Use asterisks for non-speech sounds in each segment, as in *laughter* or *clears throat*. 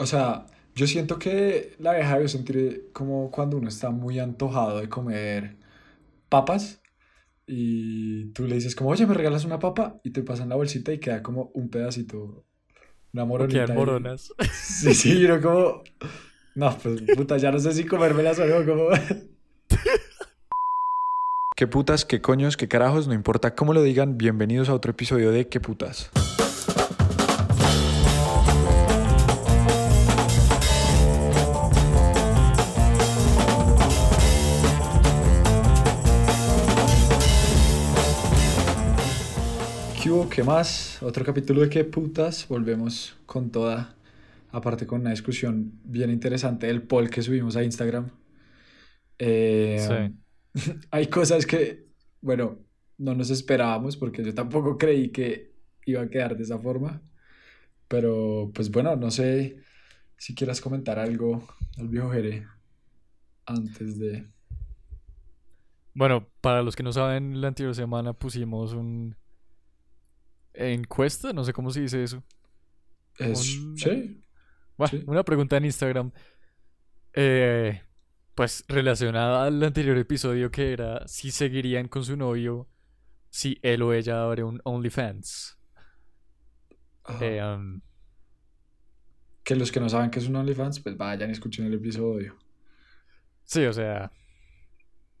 O sea, yo siento que la vieja debe sentir como cuando uno está muy antojado de comer papas y tú le dices como, oye, ¿me regalas una papa? Y te pasan la bolsita y queda como un pedacito, una moronita. Quedan moronas. *laughs* Sí, sí, no como... No, pues puta, ya no sé si comérmelas o no, como... *laughs* ¿Qué putas, qué coños, qué carajos? No importa cómo lo digan, bienvenidos a otro episodio de ¿Qué putas? ¿Qué más? Otro capítulo de ¿Qué putas? Volvemos con toda, aparte con una discusión bien interesante del poll que subimos a Instagram. Eh, *laughs* hay cosas que, bueno, no nos esperábamos porque yo tampoco creí que iba a quedar de esa forma. Pero, pues bueno, no sé si quieras comentar algo al viejo Jere antes de... Bueno, para los que no saben, la anterior semana pusimos un encuesta, no sé cómo se dice eso. Es, Un- sí, Bueno, Sí. una pregunta en Instagram. eh, pues relacionada al anterior episodio que era si seguirían con su novio si él o ella abre un OnlyFans. Eh, um, que los que no saben que es un OnlyFans, pues vayan y escuchen el episodio. sí, o sea,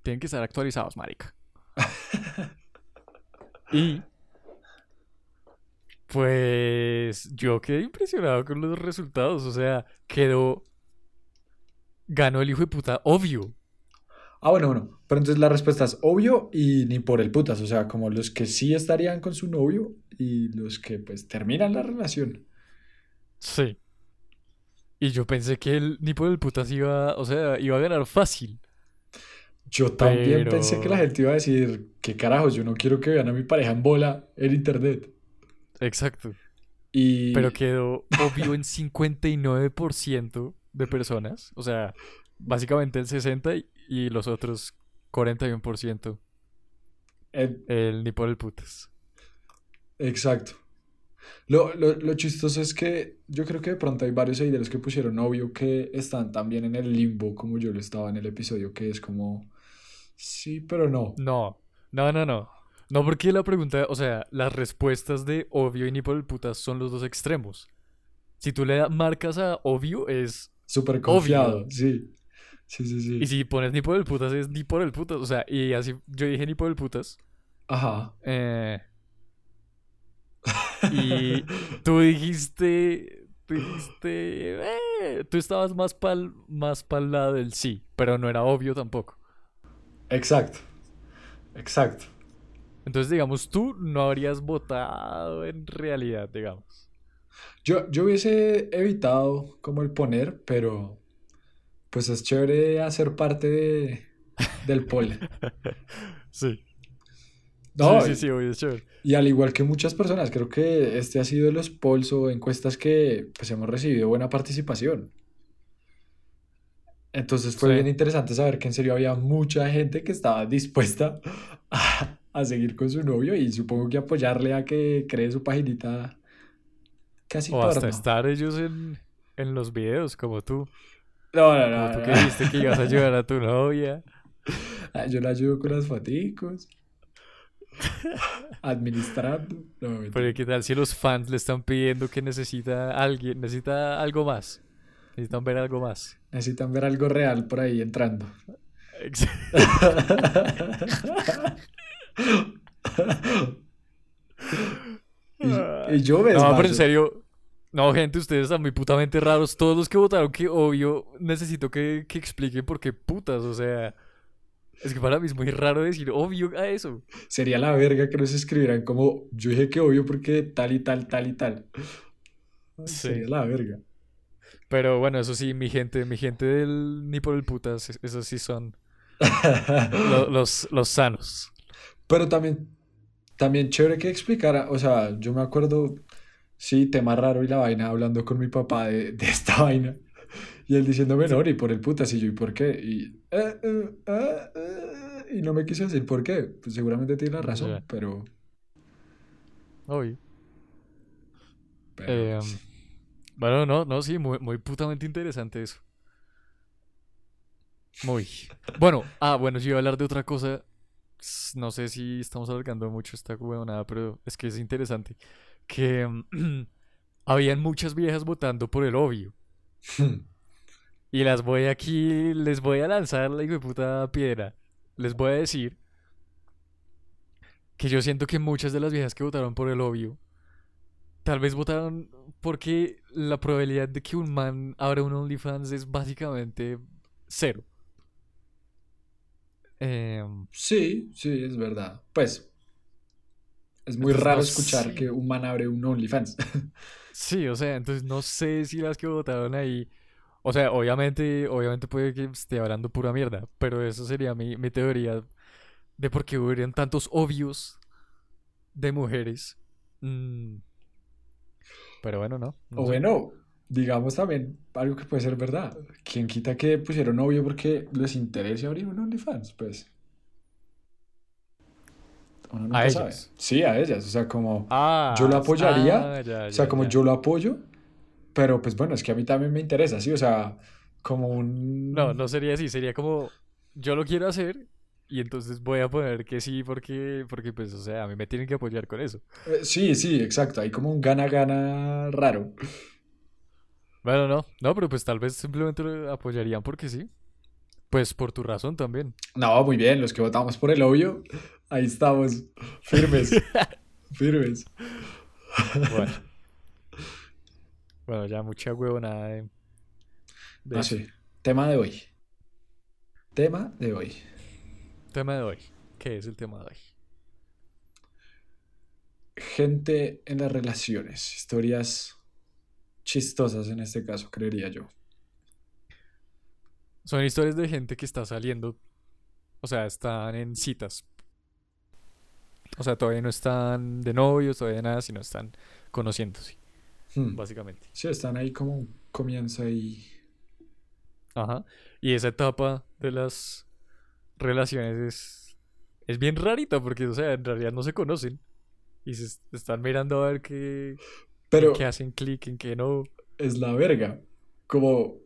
tienen que estar actualizados, marica. *laughs* Y pues yo quedé impresionado con los resultados, o sea, quedó ganó el hijo de puta obvio. Ah, bueno, bueno. Pero entonces la respuesta es obvio y ni por el putas. O sea, como los que sí estarían con su novio y los que pues terminan la relación. Sí. Y yo pensé que él ni por el putas iba, o sea, iba a ganar fácil. Yo también Pero- pensé que la gente iba a decir, ¿qué carajos? Yo no quiero que vean a mi pareja en bola en internet. Exacto. Y Pero quedó obvio en *laughs* 59% de personas. O sea, básicamente el 60% y- los otros 41% eh, el ni por el putas. exacto. Lo, lo, lo chistoso es que yo creo que de pronto hay varios los que pusieron obvio que están también en el limbo como yo lo estaba en el episodio, que es como, sí, pero no. No, no, no, no. No, porque la pregunta, o sea, las respuestas de obvio y ni por el putas son los dos extremos. Si tú le marcas a obvio es Súper confiado, sí. Sí, sí, sí. Y si pones ni por el putas, es ni por el putas. O sea, y así yo dije ni por el putas. Ajá. eh, y *laughs* tú dijiste. Tú dijiste. eh, tú estabas más pal, más pa'l lado del sí, pero no era obvio tampoco. Exacto. Exacto. Entonces, digamos, tú no habrías votado en realidad, digamos. Yo, yo hubiese evitado como el poner, pero pues es chévere hacer parte de, del poll. *laughs* Sí. No, sí, sí, sí, obvio, es chévere. y al igual que muchas personas, creo que este ha sido de los polls o encuestas que pues hemos recibido buena participación. Entonces fue Sí. bien interesante saber que en serio había mucha gente que estaba dispuesta *laughs* a, a seguir con su novio y supongo que apoyarle a que cree su paginita casi O hasta estar ellos en, en los videos, como tú. No, no, Como no, tú no. que dijiste que ibas a ayudar a tu *laughs* novia. Ah, Yo la ayudo con las foticos. Administrando. No. Pero ¿qué tal si los fans le están pidiendo que necesita alguien, necesita algo más? Necesitan ver algo más. Necesitan ver algo real por ahí entrando. *laughs* Y, y yo me No, pero en serio. No, gente, ustedes están muy putamente raros. Todos los que votaron que obvio necesito que, que expliquen por qué putas. O sea, es que para mí es muy raro decir obvio a eso. Sería la verga que nos escribieran como yo dije que obvio porque tal y tal, tal y tal. Ay, Sí. Sería la verga. Pero bueno, eso sí, mi gente, mi gente del ni por el putas, es- esos sí son *laughs* lo- los, los sanos. Pero también, también chévere que explicara, o sea, yo me acuerdo, sí, tema raro y la vaina, hablando con mi papá de, de esta vaina, y él diciéndome, no, ni por el putas, y yo, ¿y por qué? Y, "Eh, eh, eh, eh", y no me quiso decir por qué, pues seguramente tiene la razón, pero, Obvio. pero, pues, Bueno, no, no, sí, muy, muy putamente interesante eso. Muy. Bueno, ah, bueno, yo iba a hablar de otra cosa. No sé si estamos alargando mucho esta nada, pero es que es interesante. Que mm, *clears throat* habían muchas viejas votando por el obvio. *laughs* Y las voy aquí, les voy a lanzar la puta piedra. Les voy a decir que yo siento que muchas de las viejas que votaron por el obvio, tal vez votaron porque la probabilidad de que un man abra un OnlyFans es básicamente cero. Em, Sí, sí, es verdad. Pues es muy raro no escuchar sé. que un man abre un OnlyFans. *laughs* Sí, o sea, entonces no sé si las que votaron ahí. O sea, obviamente, obviamente puede que esté hablando pura mierda, pero eso sería mi, mi teoría de por qué hubieran tantos obvios de mujeres. Mm, pero bueno, no, no O sé. bueno, digamos también algo que puede ser verdad. ¿Quién quita que pusieron novio porque les interese abrir un OnlyFans? Pues uno A nunca sabe. ellas. Sí, a ellas. O sea, como Ah, yo lo s- apoyaría, ah, ya, o sea, ya, como ya. yo lo apoyo, pero pues bueno, es que a mí también me interesa, ¿sí? O sea, como No, un... no sería así, sería como yo lo quiero hacer y entonces voy a poner que sí porque, porque pues, o sea, a mí me tienen que apoyar con eso. eh, Sí, sí, exacto. Hay como un gana-gana raro. Bueno, no, no, pero pues tal vez simplemente lo apoyarían porque sí. Pues por tu razón también. No, muy bien, los que votamos por el obvio, ahí estamos, firmes, *laughs* firmes. Bueno, bueno, ya mucha huevonada de, de eso. sé, tema de hoy. Tema de hoy. Tema de hoy. ¿Qué es el tema de hoy? Gente en las relaciones, historias chistosas en este caso, creería yo. Son historias de gente que está saliendo, o sea, están en citas. O sea, todavía no están de novios, todavía nada, sino están conociéndose, Hmm. básicamente. Sí, están ahí como comienza y... Ajá. Y esa etapa de las relaciones es, es bien rarita porque, o sea, en realidad no se conocen. Y se est- están mirando a ver qué, en Pero qué hacen clic, en qué no. es la verga. Como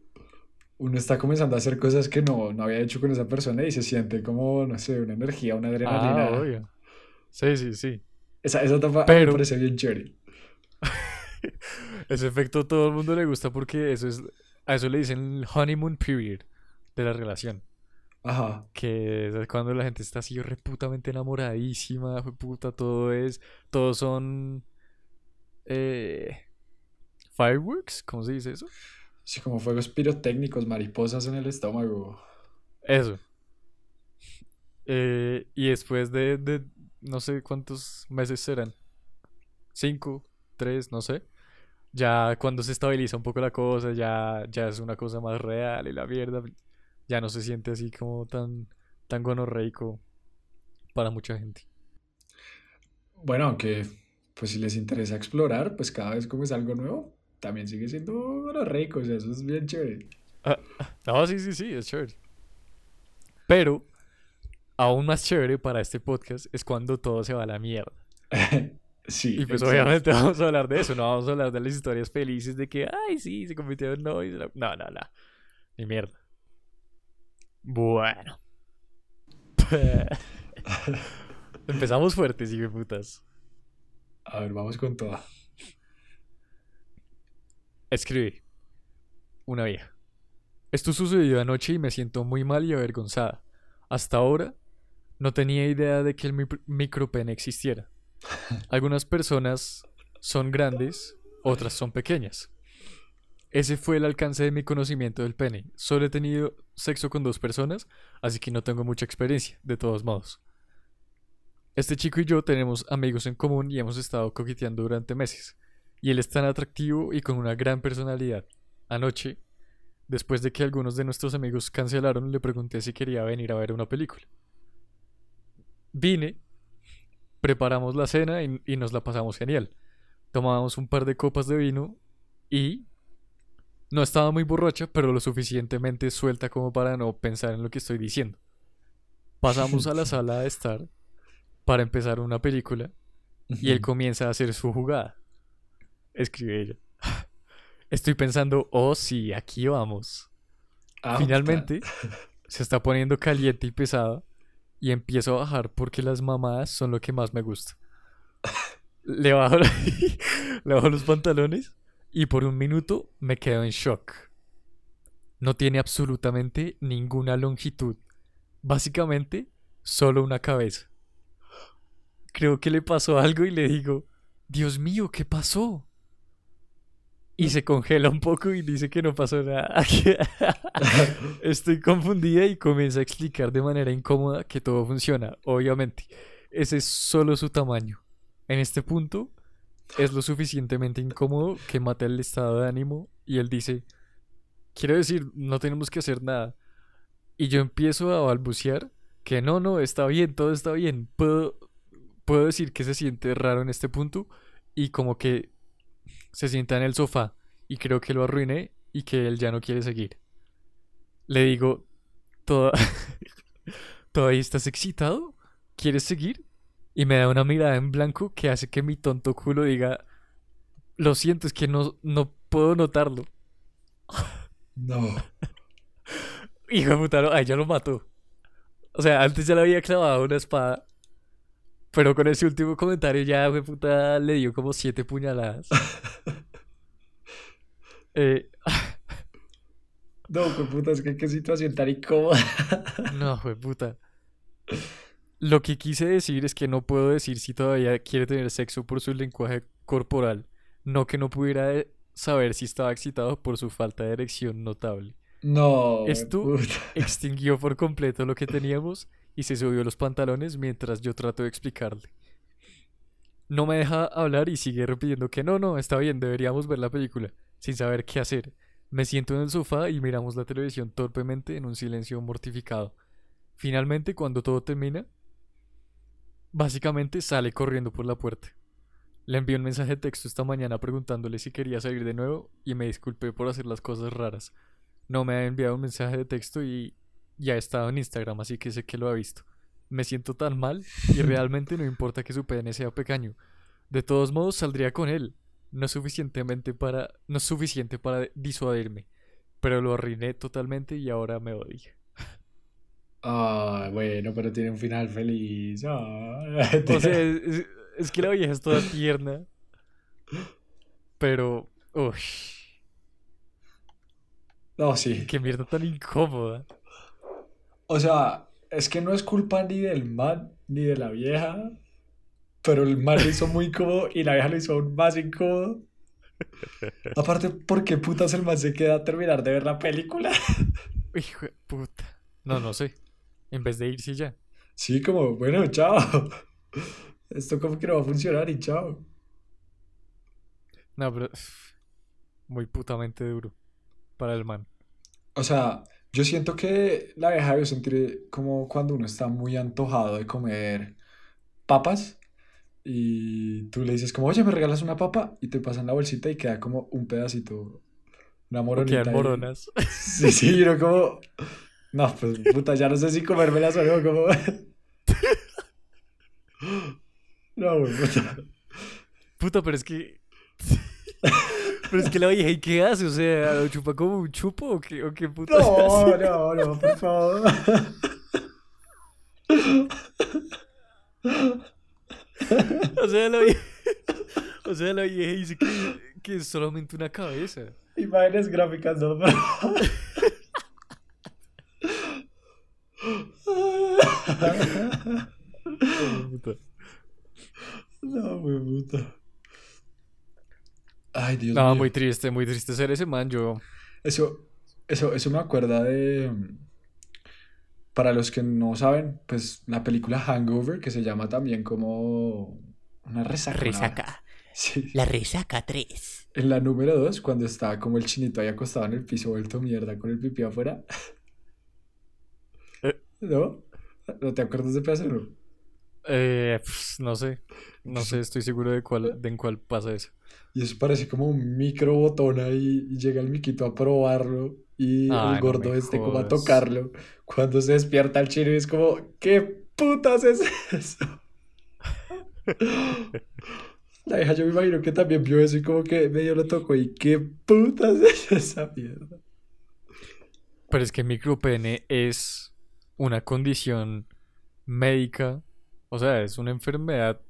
uno está comenzando a hacer cosas que no, no había hecho con esa persona y se siente como, no sé, una energía, una Ah, adrenalina. obvio. Sí, sí, sí. Esa, esa etapa mí me Pero- parece bien chévere. *laughs* Ese efecto a todo el mundo le gusta porque eso es, a eso le dicen el honeymoon period de la relación. Ajá. Que es cuando la gente está así reputamente enamoradísima, puta, todo es, todos son eh, fireworks, ¿cómo se dice eso? Sí, como fuegos pirotécnicos, mariposas en el estómago. Eso. Eh, y después de, de no sé cuántos meses serán, cinco, tres, no sé. Ya cuando se estabiliza un poco la cosa, ya, ya es una cosa más real y la mierda ya no se siente así como tan, tan gonorreico para mucha gente. Bueno, aunque pues si les interesa explorar, pues cada vez como es algo nuevo, también sigue siendo rico, o sea, eso es bien chévere. No, sí, sí, sí, es chévere. Pero, aún más chévere para este podcast es cuando todo se va a la mierda. *laughs* Sí, Y pues exacto. obviamente vamos a hablar de eso, no vamos a hablar de las historias felices de que, ay, sí, se convirtieron en novios. No, no, no. Ni mierda. Bueno. *laughs* Empezamos fuertes, hijo putas. A ver, vamos con toda. Escribe. Una vieja. Esto sucedió anoche y me siento muy mal y avergonzada. Hasta ahora no tenía idea de que el mi- micropene existiera. *laughs* Algunas personas son grandes, otras son pequeñas. Ese fue el alcance de mi conocimiento del pene. Solo he tenido sexo con dos personas, así que no tengo mucha experiencia, de todos modos. Este chico y yo tenemos amigos en común y hemos estado coqueteando durante meses. Y él es tan atractivo y con una gran personalidad. Anoche, después de que algunos de nuestros amigos cancelaron, le pregunté si quería venir a ver una película. Vine, preparamos la cena y, nos la pasamos genial. Tomamos un par de copas de vino y no estaba muy borracha, pero lo suficientemente suelta como para no pensar en lo que estoy diciendo. Pasamos a la sala de estar para empezar una película y él comienza a hacer su jugada. Escribe ella. Estoy pensando, oh sí, aquí vamos. Ah, Finalmente, se está poniendo caliente y pesada y empiezo a bajar porque las mamadas son lo que más me gusta. Le bajo, *laughs* le bajo los pantalones y por un minuto me quedo en shock. No tiene absolutamente ninguna longitud. Básicamente, solo una cabeza. Creo que le pasó algo y le digo, Dios mío, ¿qué pasó? Y se congela un poco y dice que no pasó nada. *laughs* Estoy confundida y comienza a explicar de manera incómoda que todo funciona. Obviamente, ese es solo su tamaño. En este punto, es lo suficientemente incómodo que mata el estado de ánimo y él dice, quiero decir, no tenemos que hacer nada. Y yo empiezo a balbucear que no, no, está bien, todo está bien. Puedo, puedo decir que se siente raro en este punto y como que se sienta en el sofá y creo que lo arruiné y que él ya no quiere seguir. Le digo, ¿Toda... *laughs* ¿todavía estás excitado? ¿Quieres seguir? Y me da una mirada en blanco que hace que mi tonto culo diga, lo siento, es que no, no puedo notarlo. No. *laughs* Hijo de puta, no, ay, ya lo mató. O sea, antes ya le había clavado una espada. Pero con ese último comentario ya, fue puta, le dio como siete puñaladas. *laughs* eh, No, fue puta, es que qué situación tan incómoda. *laughs* no, fue puta. *laughs* Lo que quise decir es que no puedo decir si todavía quiere tener sexo por su lenguaje corporal. No que no pudiera eh, saber si estaba excitado por su falta de erección notable. No, Esto puta. *laughs* extinguió por completo lo que teníamos y se subió los pantalones mientras yo trato de explicarle. No me deja hablar y sigue repitiendo que no, no, está bien, deberíamos ver la película, sin saber qué hacer. Me siento en el sofá y miramos la televisión torpemente en un silencio mortificado. Finalmente, cuando todo termina, básicamente sale corriendo por la puerta. Le envié un mensaje de texto esta mañana preguntándole si quería salir de nuevo y me disculpé por hacer las cosas raras. No me ha enviado un mensaje de texto y ya ha estado en Instagram, así que sé que lo ha visto. Me siento tan mal y *laughs* realmente no importa que su pene sea pequeño. De todos modos saldría con él. No es suficientemente para no es suficiente para disuadirme, pero lo arruiné totalmente y ahora me odia. Ah, bueno, pero tiene un final feliz. Ah. *laughs* O sea, es que la vieja es toda tierna, pero uy, No, sí. *laughs* qué mierda tan incómoda. O sea, es que no es culpa ni del man ni de la vieja, pero el man lo hizo muy incómodo y la vieja lo hizo aún más incómodo. *laughs* Aparte, ¿por qué putas el man se queda a terminar de ver la película? *laughs* Hijo de puta. No, no sé. En vez de irse ya. Sí, como, bueno, chao. Esto como que no va a funcionar y chao. No, pero muy putamente duro para el man. O sea, yo siento que la vieja debe sentir como cuando uno está muy antojado de comer papas y tú le dices como, oye, ¿me regalas una papa? Y te pasan la bolsita y queda como un pedacito, una moronita quedan moronas. *laughs* Sí, sí, yo como, no, pues puta, ya no sé si comérmelas o *laughs* no, como... No, güey, puta. Puta, pero es que. *laughs* pero es que la vieja, ¿y qué hace? O sea, ¿lo chupa como un chupo o qué, o qué putas No, hace? no, no, por favor. O sea, la vieja. O sea, la vieja dice que, que es solamente una cabeza. Imágenes gráficas, no, por favor. Oh, puta. No, puta. Ay, Dios No, mío. muy triste, muy triste ser ese man. Yo. Eso, eso, eso me acuerda de. Para los que no saben, pues la película Hangover, que se llama también como una resaca. Resaca. *laughs* Sí. La resaca 3. En la número 2, cuando estaba como el chinito ahí acostado en el piso, vuelto mierda con el pipí afuera. Eh. *laughs* ¿No? ¿No te acuerdas de pedazo? No. Eh, pues, no sé. No sé, estoy seguro de cuál, de en cuál pasa eso. Y eso parece como un micro botón ahí y llega el miquito a probarlo y Ay, el no gordo me este como a jodas. tocarlo. Cuando se despierta el chino y es como, ¿qué putas es eso? *laughs* La vieja yo me imagino que también vio eso y como que medio lo tocó y qué putas es esa mierda. Pero es que micropene es una condición médica, o sea, es una enfermedad,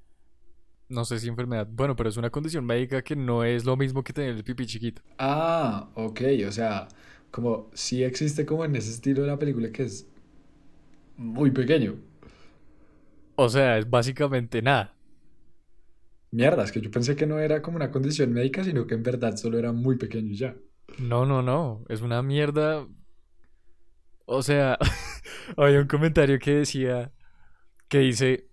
no sé si enfermedad, bueno, pero es una condición médica que no es lo mismo que tener el pipí chiquito. Ah, ok, o sea, como si existe como en ese estilo de la película que es muy pequeño. O sea, es básicamente nada. Mierda, es que yo pensé que no era como una condición médica, sino que en verdad solo era muy pequeño y ya. No, no, no, es una mierda. O sea, *laughs* había un comentario que decía, que dice,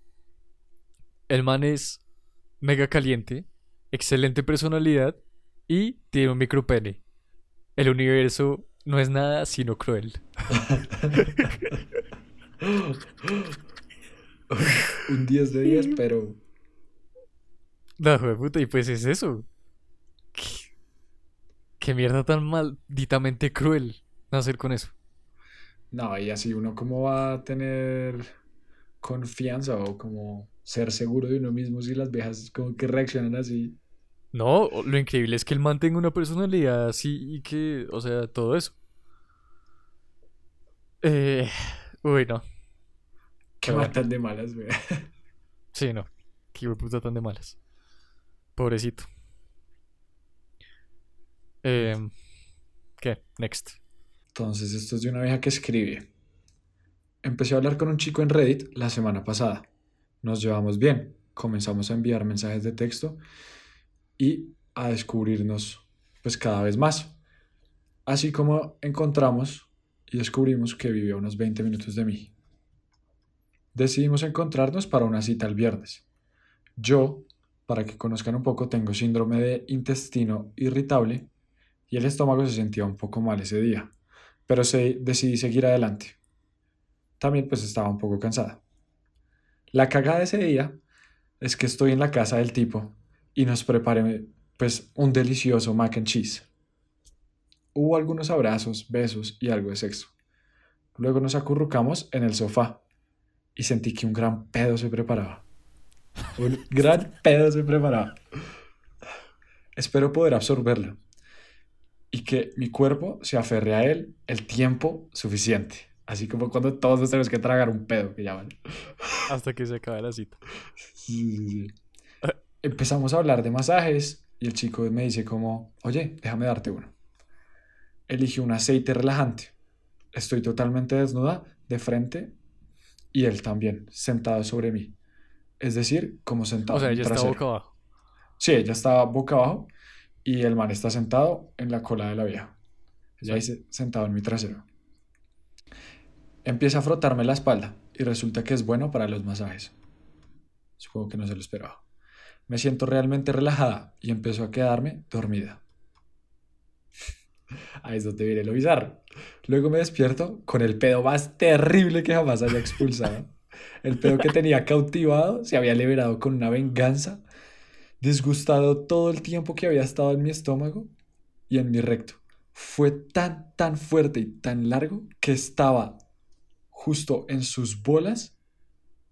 el man es mega caliente, excelente personalidad y tiene un micropene. El universo no es nada sino cruel. Un 10 de 10, pero No, hijo de puta, y pues es eso. ¿Qué, qué mierda tan malditamente cruel nacer con eso. no, y así uno cómo va a tener confianza o como ser seguro de uno mismo si las viejas como que reaccionan así. No, lo increíble es que él mantenga una personalidad así y que, o sea, todo eso. Eh, uy, no. Que Pero bueno. matan de malas, güey. *laughs* Sí, no. Qué puta tan de malas. Pobrecito. Eh, ¿Qué? Next. Entonces, esto es de una vieja que escribe. Empecé a hablar con un chico en Reddit la semana pasada. Nos llevamos bien. Comenzamos a enviar mensajes de texto y a descubrirnos pues cada vez más. Así como encontramos y descubrimos que vive a unos 20 minutos de mí. Decidimos encontrarnos para una cita el viernes. Yo, para que conozcan un poco, tengo síndrome de intestino irritable y el estómago se sentía un poco mal ese día, pero se, decidí seguir adelante. También pues estaba un poco cansada. La cagada de ese día es que estoy en la casa del tipo y nos preparé pues un delicioso mac and cheese. Hubo algunos abrazos, besos y algo de sexo. Luego nos acurrucamos en el sofá y sentí que un gran pedo se preparaba. Un *laughs* gran pedo se preparaba. Espero poder absorberlo y que mi cuerpo se aferre a él el tiempo suficiente. Así como cuando todos nos tenemos que tragar un pedo, que llaman. Hasta que se acabe la cita. Sí, sí, sí. Empezamos a hablar de masajes y el chico me dice como, oye, déjame darte uno. Eligió un aceite relajante. Estoy totalmente desnuda, de frente, y él también, sentado sobre mí. Es decir, como sentado O sea, ella está boca abajo. Sí, ella estaba boca abajo y el man está sentado en la cola de la vieja. Ella dice, sentado en mi trasero. Empieza a frotarme la espalda y resulta que es bueno para los masajes. Supongo que no se lo esperaba. Me siento realmente relajada y empiezo a quedarme dormida. *laughs* Ahí es donde viene lo bizarro. Luego me despierto con el pedo más terrible que jamás haya expulsado. *laughs* El pedo que tenía cautivado se había liberado con una venganza disgustado todo el tiempo que había estado en mi estómago y en mi recto. Fue tan, tan fuerte y tan largo que estaba justo en sus bolas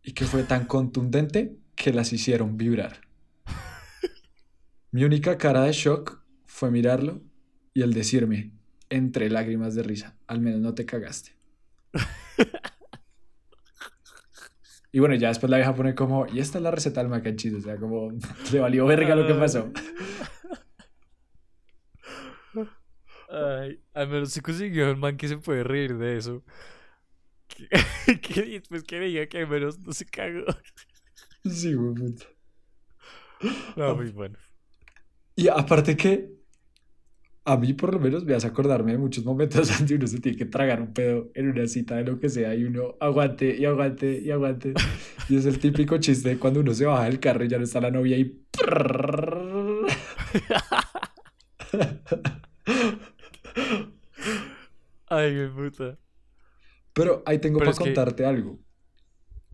y que fue tan contundente que las hicieron vibrar. Mi única cara de shock fue mirarlo y el decirme, entre lágrimas de risa, al menos no te cagaste. Y bueno, ya después la vieja pone como, y esta es la receta del mac and cheese", o sea, como le valió verga lo que pasó. Ay, al menos se consiguió un man que se puede reír de eso. Que, que después que diga que menos no se cagó. Sí, güey. No, muy bueno. Y aparte que a mí por lo menos me hace acordarme de muchos momentos *laughs* donde uno se tiene que tragar un pedo en una cita de lo que sea y uno aguante y aguante y aguante. Y es el típico chiste de cuando uno se baja del carro y ya no está la novia y... *laughs* Ay, qué puta. Pero ahí tengo Pero para que- contarte algo.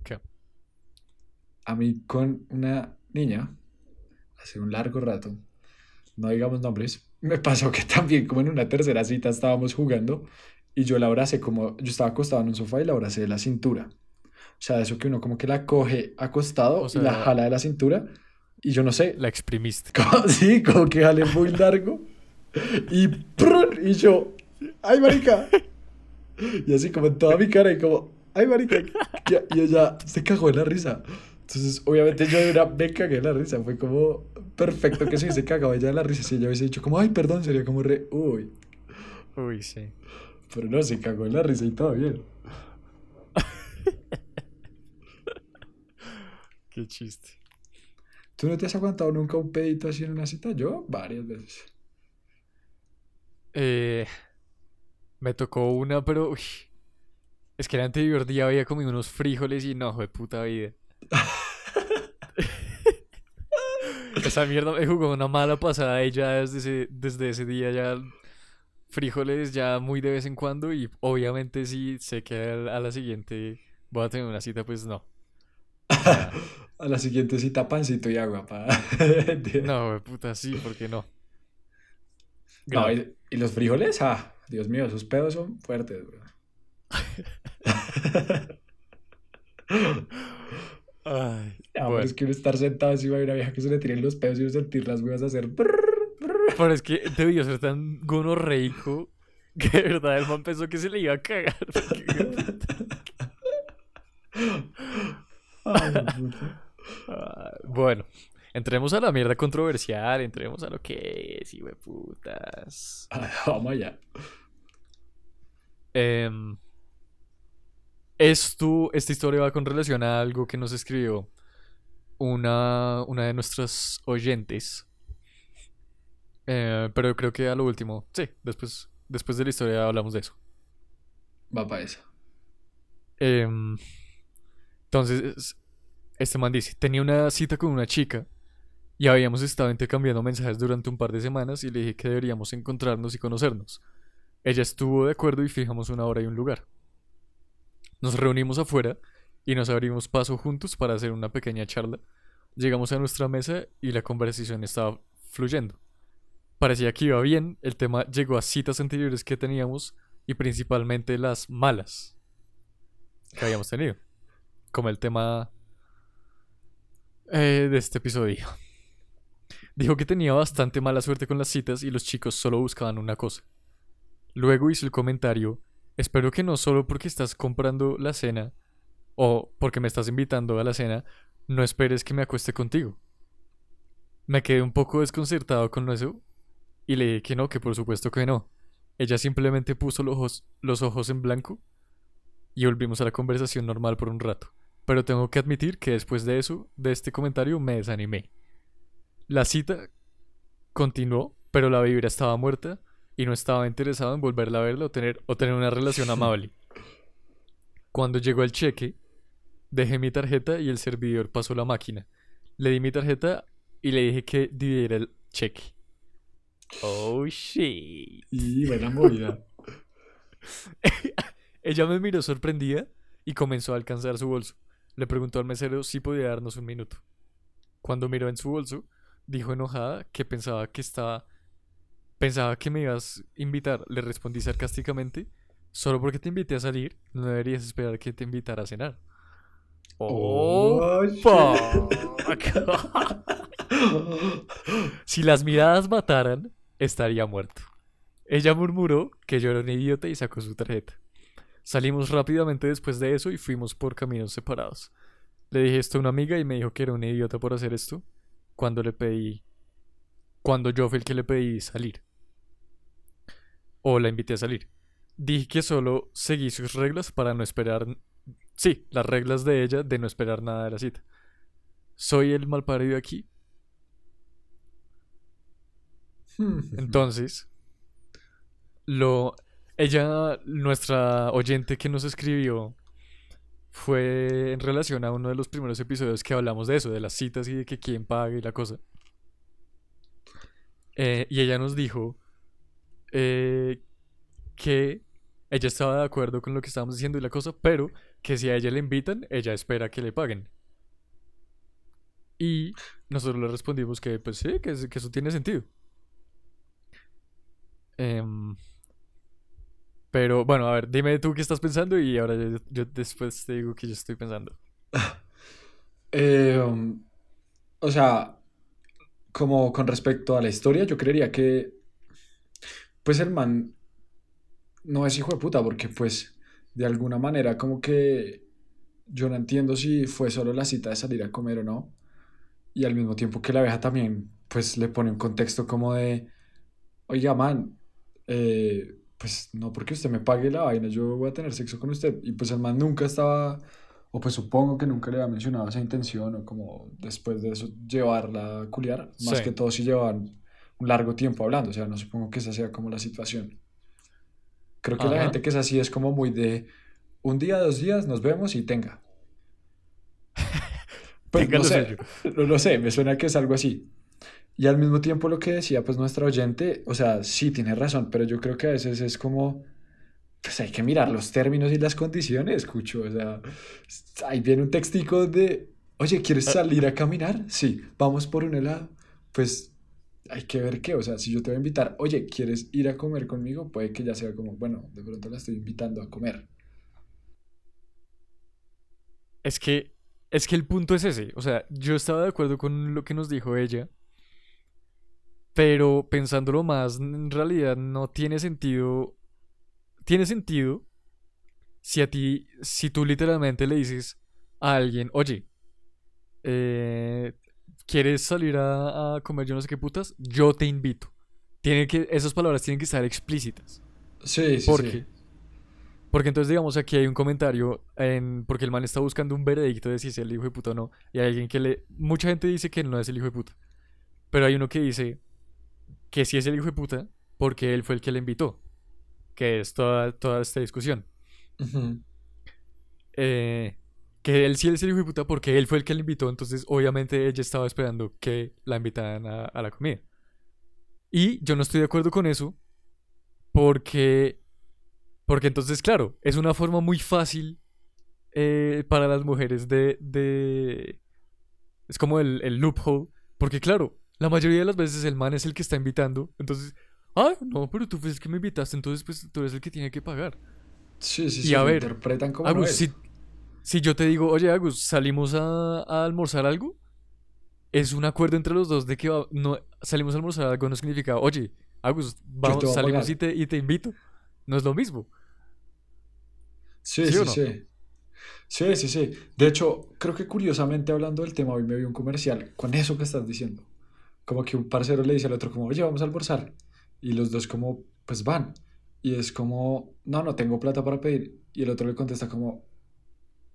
¿Qué? A mí con una niña, hace un largo rato, no digamos nombres, me pasó que *laughs* también como en una tercera cita estábamos jugando y yo la abracé como, yo estaba acostado en un sofá y la abracé de la cintura. O sea, eso que uno como que la coge acostado O y la jala de la cintura Y yo no sé. La exprimiste. *laughs* como- sí, como que jalé muy largo. Y, y yo, ¡ay, marica! Y así como en toda mi cara y como, ¡ay, marica! Y, ella se cagó de la risa. Entonces, obviamente yo de una me cagué de la risa. Fue como perfecto que se hubiese cagado ella de la risa. Si ella hubiese dicho como, ¡ay, perdón! Sería como re, ¡uy! Uy, sí. Pero no, se cagó de la risa y todo bien. *laughs* Qué chiste. ¿Tú no te has aguantado nunca un pedito así en una cita? Yo, varias veces. Eh, me tocó una, pero uy, es que el anterior día había comido unos frijoles y no, de puta vida. *laughs* Esa mierda me jugó una mala pasada y ya desde ese, desde ese día ya frijoles ya muy de vez en cuando y obviamente si sé que a la siguiente voy a tener una cita, pues no. *laughs* A la siguiente cita, pancito y agua. Pa... No, de puta, sí, porque no. No, y, y los frijoles, ah, Dios mío, esos pedos son fuertes, güey. Ay, pero bueno. es que uno estar sentado encima de una vieja que se le tiren los pedos y uno sentir las huevas hacer. brrr, brrr. Pero es que debió ser tan gonorreico que de verdad el man pensó que se le iba a cagar. *laughs* Ay, puta. Ah, bueno, entremos a la mierda controversial, entremos a lo que es, putas. Ay, *laughs* Vamos allá. Em, esto, esta historia va con relación a algo que nos escribió una, una de nuestras oyentes. Eh, pero creo que a lo último, sí, después, después de la historia hablamos de eso. Va para eso. Em, entonces, este man dice, tenía una cita con una chica y habíamos estado intercambiando mensajes durante un par de semanas y le dije que deberíamos encontrarnos y conocernos. Ella estuvo de acuerdo y fijamos una hora y un lugar. Nos reunimos afuera y nos abrimos paso juntos para hacer una pequeña charla. Llegamos a nuestra mesa y la conversación estaba fluyendo. Parecía que iba bien, el tema llegó a citas anteriores que teníamos y principalmente las malas que habíamos tenido. Como el tema eh, de este episodio. Dijo que tenía bastante mala suerte con las citas y los chicos solo buscaban una cosa. Luego hizo el comentario, espero que no solo porque estás comprando la cena o porque me estás invitando a la cena, no esperes que me acueste contigo. Me quedé un poco desconcertado con eso y le dije que no, que por supuesto que no. Ella simplemente puso los ojos, los ojos en blanco y volvimos a la conversación normal por un rato. Pero tengo que admitir que después de eso, de este comentario, me desanimé. La cita continuó, pero la vibra estaba muerta y no estaba interesado en volverla a verla o tener, o tener una relación amable. *laughs* Cuando llegó el cheque, dejé mi tarjeta y el servidor pasó la máquina. Le di mi tarjeta y le dije que dividiera el cheque. Oh shit. Y buena movida. *laughs* Ella me miró sorprendida y comenzó a alcanzar su bolso. Le preguntó al mesero si podía darnos un minuto. Cuando miró en su bolso, dijo enojada que pensaba que estaba pensaba que me ibas a invitar. Le respondí sarcásticamente, solo porque te invité a salir, no deberías esperar que te invitara a cenar. Oh, Oh, fuck. si las miradas mataran, estaría muerto. Ella murmuró que yo era un idiota y sacó su tarjeta. Salimos rápidamente después de eso y fuimos por caminos separados. Le dije esto a una amiga y me dijo que era un idiota por hacer esto cuando le pedí cuando yo fui el que le pedí salir. O la invité a salir. Dije que solo seguí sus reglas para no esperar sí, las reglas de ella de no esperar nada de la cita. ¿Soy el malparido aquí? *laughs* Entonces, lo ella, nuestra oyente que nos escribió, fue en relación a uno de los primeros episodios que hablamos de eso, de las citas y de que quién paga y la cosa. Eh, y ella nos dijo eh, que ella estaba de acuerdo con lo que estábamos diciendo y la cosa, pero que si a ella le invitan, ella espera que le paguen. Y nosotros le respondimos que, pues sí, que, es- que eso tiene sentido. Em, pero bueno, a ver, dime tú qué estás pensando y ahora yo, después te digo qué yo estoy pensando. *laughs* Eh, um, o sea, como con respecto a la historia, yo creería que, pues el man no es hijo de puta, porque pues de alguna manera como que yo no entiendo si fue solo la cita de salir a comer o no. Y al mismo tiempo que la abeja también, pues le pone un contexto como de, oiga, man, eh, pues no porque usted me pague la vaina, yo voy a tener sexo con usted. Y pues el man nunca estaba, o pues supongo que nunca le había mencionado esa intención, o como después de eso llevarla a culiar, más Sí. que todo si llevan un largo tiempo hablando, o sea, no supongo que esa sea como la situación. Creo que la gente que es así es como muy de un día, dos días, nos vemos y tenga. *laughs* Pues Tenga no sé, no lo sé, me suena que es algo así. Y al mismo tiempo lo que decía pues nuestra oyente, o sea, sí tiene razón, pero yo creo que a veces es como, pues hay que mirar los términos y las condiciones, escucho, o sea, ahí viene un textico de, oye, ¿quieres Ah. salir a caminar? Sí, vamos por un helado, pues hay que ver qué, o sea, si yo te voy a invitar, oye, ¿quieres ir a comer conmigo? Puede que ya sea como, bueno, de pronto la estoy invitando a comer. Es que, es que el punto es ese. O sea, yo estaba de acuerdo con lo que nos dijo ella. Pero pensándolo más, en realidad no tiene sentido. Tiene sentido si a ti, si tú literalmente le dices a alguien, oye, eh, ¿quieres salir a, a comer yo no sé qué putas? Yo te invito. Tiene que, esas palabras tienen que estar explícitas. Sí, sí, ¿Por sí. qué? Porque entonces, digamos, aquí hay un comentario en, porque el man está buscando un veredicto de si es el hijo de puta o no. Y hay alguien que le. Mucha gente dice que no es el hijo de puta. Pero hay uno que dice que sí es el hijo de puta porque él fue el que le invitó. Que es toda, toda esta discusión. Eh, que él sí es el hijo de puta porque él fue el que le invitó. Entonces, obviamente, ella estaba esperando que la invitaran a, a la comida. Y yo no estoy de acuerdo con eso porque porque entonces, claro, es una forma muy fácil eh, para las mujeres de, de... Es como el, el loophole. Porque claro, la mayoría de las veces el man es el que está invitando. Entonces, ah, no, pero tú fuiste el que me invitaste, entonces pues tú eres el que tiene que pagar. Sí, sí, Y sí, a ver, interpretan como Agus, si, si yo te digo, oye, Agus, salimos a, a almorzar algo, es un acuerdo entre los dos de que no, salimos a almorzar algo no significa, oye, Agus, vamos, salimos y te, y te invito. No es lo mismo. Sí, ¿Sí sí, no? sí. Sí, sí, sí. De hecho, creo que curiosamente hablando del tema, hoy me vi un comercial con eso que estás diciendo. Como que un parcero le dice al otro como, oye, vamos a almorzar. Y los dos como, pues van. Y es como, no, no tengo plata para pedir. Y el otro le contesta como,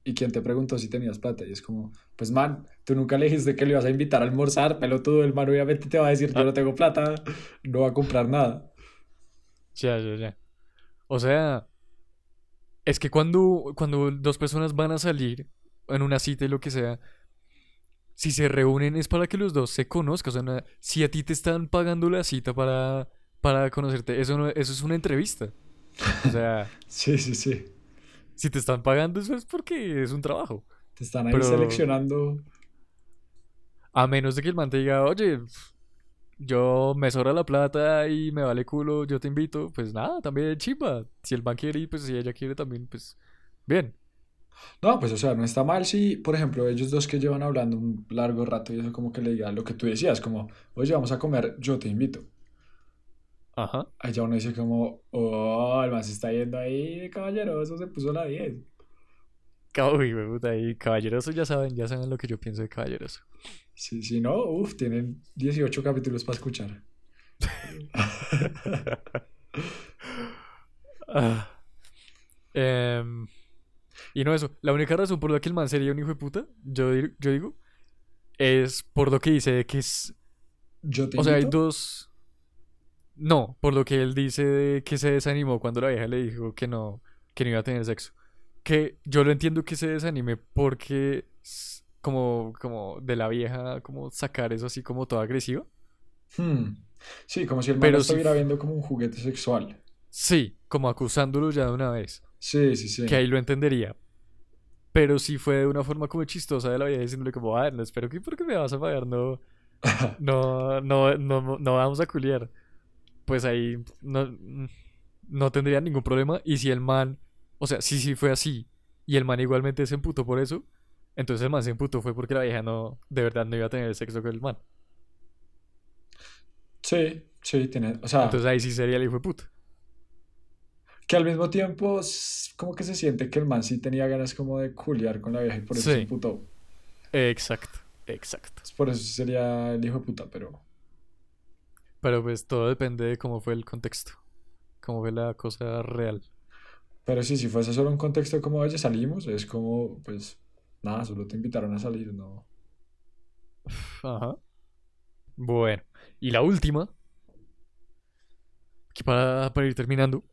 ¿y quién te preguntó si tenías plata? Y es como, pues man, tú nunca le dijiste que le ibas a invitar a almorzar, pelotudo. El man obviamente te va a decir, yo no tengo plata, no va a comprar nada. Ya, ya, ya. O sea, es que cuando, cuando dos personas van a salir en una cita y lo que sea, si se reúnen es para que los dos se conozcan. O sea, si a ti te están pagando la cita para, para conocerte, eso, no, eso es una entrevista. O sea, *laughs* Sí, sí, sí. si te están pagando, eso es porque es un trabajo. Te están ahí Pero- seleccionando. A menos de que el man te diga, oye, yo me sobra la plata y me vale culo, yo te invito, pues nada, también chimba. Si el man quiere y pues si ella quiere también, pues bien. No, pues o sea, no está mal si, por ejemplo, ellos dos que llevan hablando un largo rato y eso como que le diga lo que tú decías, como, oye, vamos a comer, yo te invito. Ajá. Allá uno dice como, oh, el man se está yendo ahí caballeroso, se puso la 10. Uy, me puta, y caballeroso ya saben, ya saben lo que yo pienso de caballeroso. Si, si no, uff, tienen 18 capítulos para escuchar. *laughs* Ah. Em, y no eso, la única razón por la que el man sería un hijo de puta, yo, yo digo, es por lo que dice de que es... Yo te O sea, hay dos... No, por lo que él dice de que se desanimó cuando la vieja le dijo que no, que no iba a tener sexo. Que yo lo entiendo que se desanime porque como, como de la vieja, como sacar eso así como todo agresivo. Hmm. Sí, como si el man Pero lo si estuviera viendo como un juguete sexual. Sí, como acusándolo ya de una vez. Sí, sí, sí. que ahí lo entendería. Pero si fue de una forma como chistosa de la vida diciéndole como, ah, no espero que porque me vas a pagar, no, *laughs* no, no, no, no vamos a culiar. Pues ahí no, no tendría ningún problema. Y si el man, o sea, si sí fue así, y el man igualmente se emputó por eso, entonces el man se emputó fue porque la vieja no, de verdad no iba a tener sexo con el man. Sí, sí, tiene. O sea, Entonces ahí sí sería el hijo de puta. Que al mismo tiempo, como que se siente que el man sí tenía ganas como de culiar con la vieja y por eso se Sí. emputó. Exacto, exacto. Pues Por eso sería el hijo de puta, pero. Pero pues todo depende de cómo fue el contexto. Cómo fue la cosa real. Pero sí, si fuese solo un contexto como, oye, salimos, es como, pues, nada, solo te invitaron a salir, ¿no? Ajá. Bueno, y la última, aquí para, para ir terminando,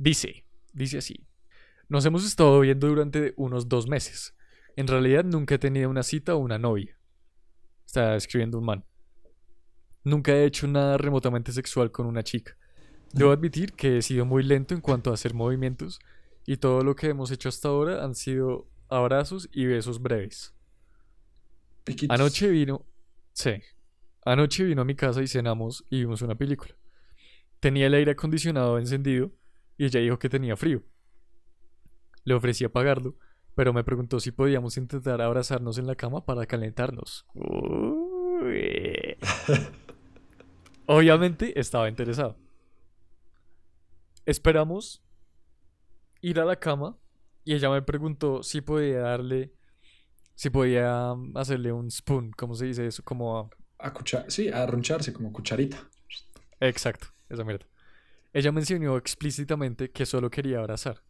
dice, dice así. Nos hemos estado viendo durante unos dos meses. En realidad nunca he tenido una cita o una novia. Está escribiendo un man. Nunca he hecho nada remotamente sexual con una chica. Debo admitir que he sido muy lento en cuanto a hacer movimientos y todo lo que hemos hecho hasta ahora han sido abrazos y besos breves. Piquitos. Anoche vino. Sí. Anoche vino a mi casa y cenamos y vimos una película. Tenía el aire acondicionado encendido y ella dijo que tenía frío. Le ofrecí apagarlo, pero me preguntó si podíamos intentar abrazarnos en la cama para calentarnos. Uy. *laughs* Obviamente estaba interesado. Esperamos ir a la cama y ella me preguntó si podía darle si podía um, hacerle un spoon, ¿cómo se dice eso? Como a- A cuchar, sí, a arruncharse como cucharita. Exacto, esa mierda. Ella mencionó explícitamente que solo quería abrazar.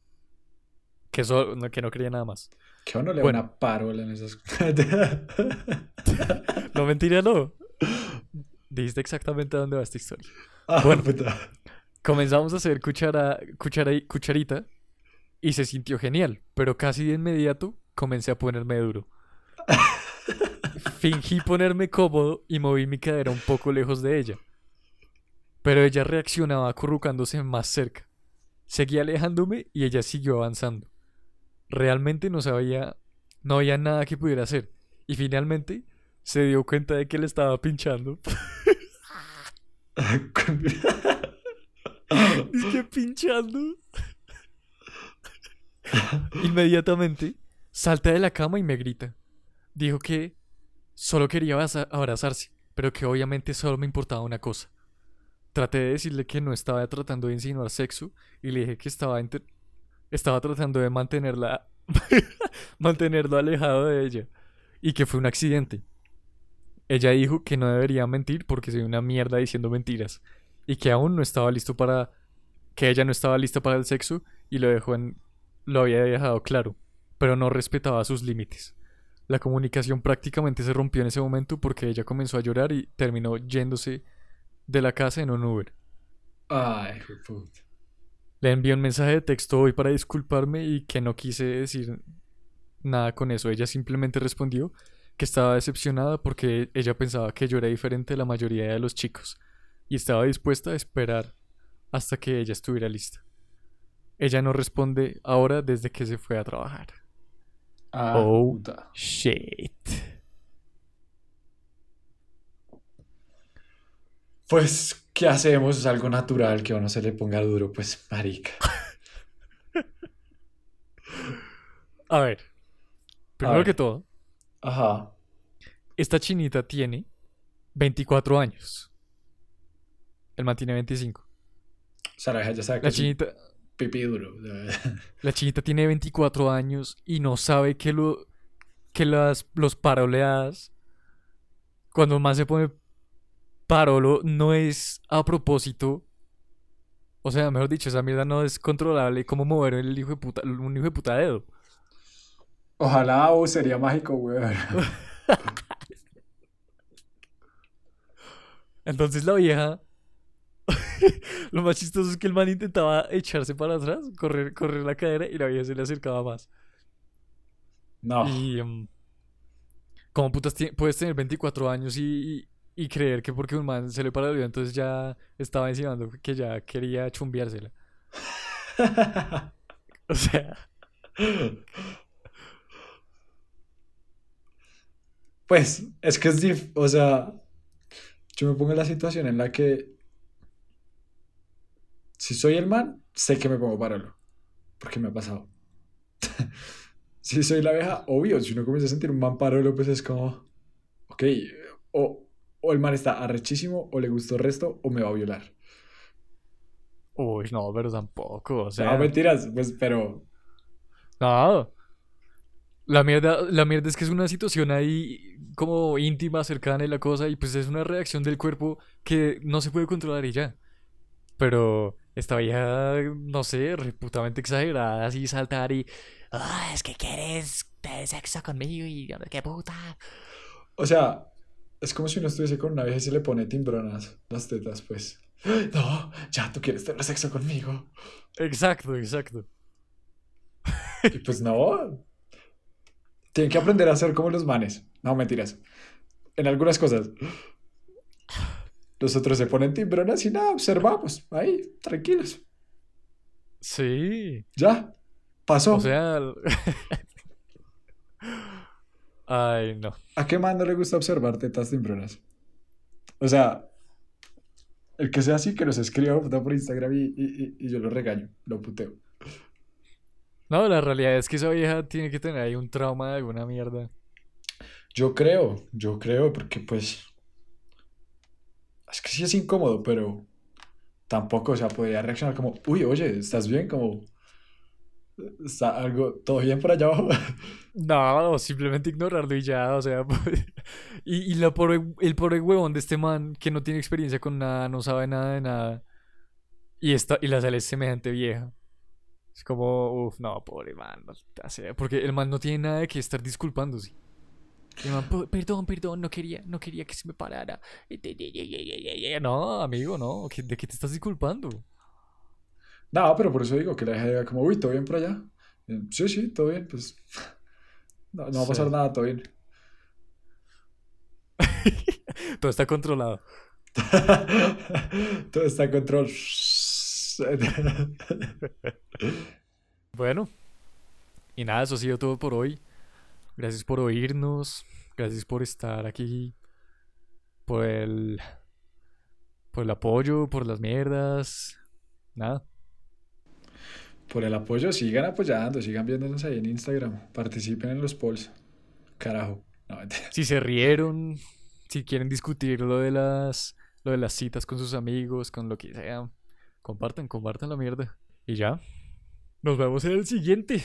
Que, solo, no, que no quería nada más. Que uno le Bueno. una parola en esas. *laughs* No, mentira, no. *laughs* Dijiste exactamente a dónde va esta historia. Ah, Bueno. puta. Comenzamos a hacer cuchara, cuchara, cucharita y se sintió genial, pero casi de inmediato comencé a ponerme duro. *laughs* Fingí ponerme cómodo y moví mi cadera un poco lejos de ella. Pero ella reaccionaba acurrucándose más cerca. Seguí alejándome y ella siguió avanzando. Realmente no sabía, no había nada que pudiera hacer. Y finalmente se dio cuenta de que le estaba pinchando. *laughs* Es que pinchando. Inmediatamente salta de la cama y me grita. Dijo que solo quería abraza- abrazarse, pero que obviamente solo me importaba una cosa. Traté de decirle que no estaba tratando de insinuar sexo y le dije que estaba, estaba tratando de mantenerla *laughs* mantenerlo alejado de ella y que fue un accidente. Ella dijo que no debería mentir porque soy una mierda diciendo mentiras y que aún no estaba listo para que ella no estaba lista para el sexo y lo dejó en lo había dejado claro, pero no respetaba sus límites. La comunicación prácticamente se rompió en ese momento porque ella comenzó a llorar y terminó yéndose de la casa en un Uber. Ay, puta. Le envié un mensaje de texto hoy para disculparme y que no quise decir nada con eso. Ella simplemente respondió que estaba decepcionada porque ella pensaba que yo era diferente de la mayoría de los chicos y estaba dispuesta a esperar hasta que ella estuviera lista. Ella no responde ahora desde que se fue a trabajar. Ah, Oh. puta. Shit. Pues, ¿qué hacemos? Es algo natural que a uno se le ponga duro, pues, marica. A ver. Primero ver. que todo, Ajá. esta chinita tiene 24 años. El man tiene 25. O sea, la ya sabe que La chinita, pipí duro. *laughs* La chinita tiene 24 años y no sabe que lo que las los paroleadas cuando más se pone parolo no es a propósito. O sea, mejor dicho, esa mierda no es controlable como mover el hijo de puta, un hijo de puta dedo. Ojalá o sería mágico, weón. *laughs* Entonces la vieja *laughs* lo más chistoso es que el man intentaba echarse para atrás, correr, correr la cadera y la vieja se le acercaba más. No. Y em, como putas puedes tener 24 años y, y creer que porque un man se le paralió, entonces ya estaba insinuando que ya quería chumbiársela. *laughs* O sea, Pues, es que es dif... O sea, yo me pongo en la situación en la que si soy el man, sé que me pongo parolo. Porque me ha pasado. *laughs* si soy la abeja, obvio, si uno comienza a sentir un man parolo, pues es como, ok, o, o el man está arrechísimo, o le gustó el resto, o me va a violar. Uy, no, pero tampoco, o No, sea... mentiras, pues, pero No. La mierda, la mierda es que es una situación ahí como íntima, cercana y la cosa, y pues es una reacción del cuerpo que no se puede controlar y ya. Pero esta vieja, no sé, reputamente exagerada, así saltar y. "Ah, es que quieres tener sexo conmigo y no qué puta. O sea, es como si uno estuviese con una vieja y se le pone timbronas las tetas, pues. *gasps* No, ya tú quieres tener sexo conmigo. Exacto, exacto. Y pues no. Tienen que aprender a ser como los manes. No, mentiras. En algunas cosas. Los otros se ponen timbronas y nada, observamos. Ahí, tranquilos. Sí. Ya. Pasó. O sea. Ay, no. ¿A qué man no le gusta observar tetas timbronas? O sea, el que sea así, que nos escriba puta, por Instagram y, y- y- yo lo regaño, lo puteo. No, la realidad es que esa vieja tiene que tener ahí un trauma de alguna mierda. Yo creo, yo creo, porque pues. Es que sí es incómodo, pero tampoco, o sea, podría reaccionar como, uy, oye, ¿estás bien? Como, ¿está algo, todo bien por allá abajo? No, simplemente ignorarlo y ya, o sea, *laughs* pues, y, y la pobre- el pobre huevón de este man que no tiene experiencia con nada, no sabe nada de nada, y, esta, y la sale es semejante vieja. Es como, uff, no, pobre man, maldita sea, porque el man no tiene nada de que estar disculpándose. El man, "Po- perdón, perdón, no quería, no quería que se me parara. No, amigo, no, ¿qué- ¿de qué te estás disculpando? No, pero por eso digo que la gente diga como, uy, ¿todo bien por allá? Eh, Sí, sí, todo bien, pues. *laughs* No, no va a pasar Sí. nada, todo bien. *laughs* Todo está controlado. *laughs* Todo está en control. Bueno, y nada, eso ha sido todo por hoy. Gracias por oírnos, gracias por estar aquí, por el, por el apoyo, por las mierdas. Nada, Por el apoyo, sigan apoyando, sigan viéndonos ahí en Instagram, participen en los polls. Carajo. No, si se rieron, si quieren discutir lo de las, lo de las citas con sus amigos, con lo que sea, compartan, compartan la mierda. Y ya, nos vemos en el siguiente.